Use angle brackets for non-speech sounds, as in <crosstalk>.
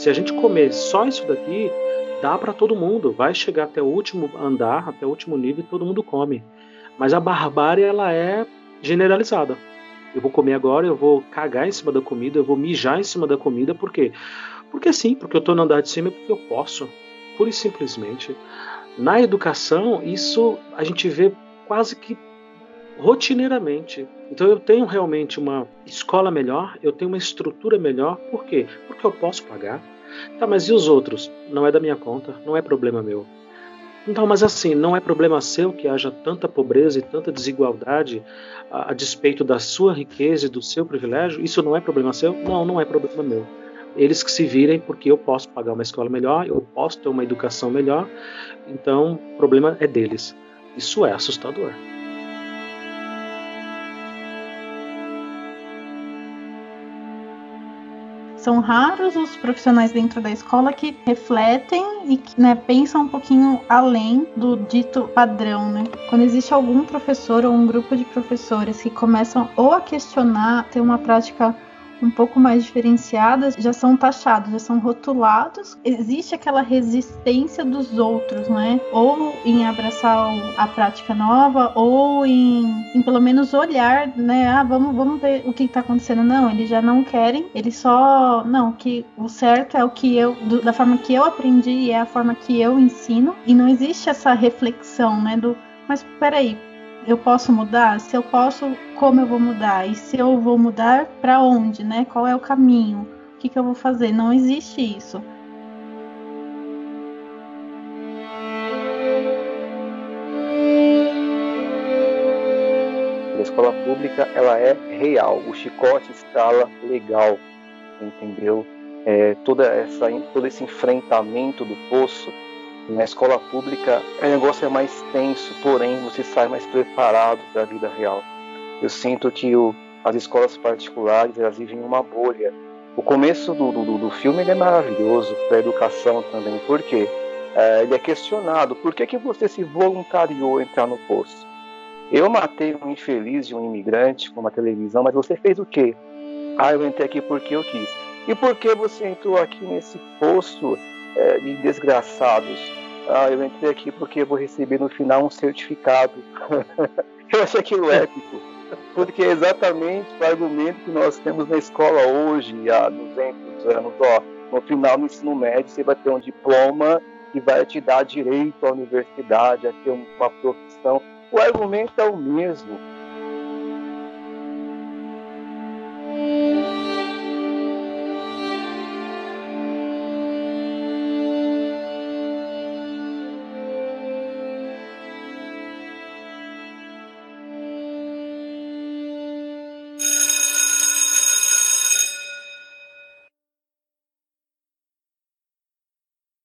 Se a gente comer só isso daqui, dá para todo mundo, vai chegar até o último andar, até o último nível e todo mundo come. Mas a barbárie ela é generalizada. Eu vou comer agora, eu vou cagar em cima da comida, eu vou mijar em cima da comida, por quê? Porque sim, porque eu estou no andar de cima porque eu posso, pura e simplesmente. Na educação, isso a gente vê quase que rotineiramente. Então eu tenho realmente uma escola melhor, eu tenho uma estrutura melhor, por quê? Porque eu posso pagar. Tá, mas e os outros? Não é da minha conta, não é problema meu. Então, mas assim, não é problema seu que haja tanta pobreza e tanta desigualdade a, a, despeito da sua riqueza e do seu privilégio? Isso não é problema seu? Não, não é problema meu. Eles que se virem, porque eu posso pagar uma escola melhor, eu posso ter uma educação melhor, então o problema é deles. Isso é assustador. São raros os profissionais dentro da escola que refletem e que né, pensam um pouquinho além do dito padrão, né? Quando existe algum professor ou um grupo de professores que começam ou a questionar, ter uma prática um pouco mais diferenciadas já são taxados, já são rotulados. Existe aquela resistência dos outros, né? Ou em abraçar a prática nova, ou em, em pelo menos olhar, né? Ah, vamos, vamos ver o que está acontecendo. Não, eles já não querem, eles só. Não, que o certo é o que eu. Do, da forma que eu aprendi, é a forma que eu ensino. E não existe essa reflexão, né? Do. Mas peraí, eu posso mudar? Se eu posso, como eu vou mudar? E se eu vou mudar, para onde, né? Qual é o caminho? O que, que eu vou fazer? Não existe isso. A escola pública ela é real, o chicote escala legal, entendeu? É, toda essa, todo esse enfrentamento do poço na escola pública, o negócio é mais tenso, porém você sai mais preparado para a vida real. Eu sinto que o, as escolas particulares elas vivem uma bolha. O começo do, do, do filme é maravilhoso para a educação também, porque é, ele é questionado: por que, que você se voluntariou a entrar no poço? Eu matei um infeliz de um imigrante com uma televisão, mas você fez o quê? Ah, eu entrei aqui porque eu quis. E por que você entrou aqui nesse poço é, de desgraçados? Ah, eu entrei aqui porque vou receber no final um certificado. <laughs> eu acho aquilo épico. Porque é exatamente o argumento que nós temos na escola hoje, há 200 anos. Ó, no final do ensino médio, você vai ter um diploma que vai te dar direito à universidade, a ter uma profissão. O argumento é o mesmo.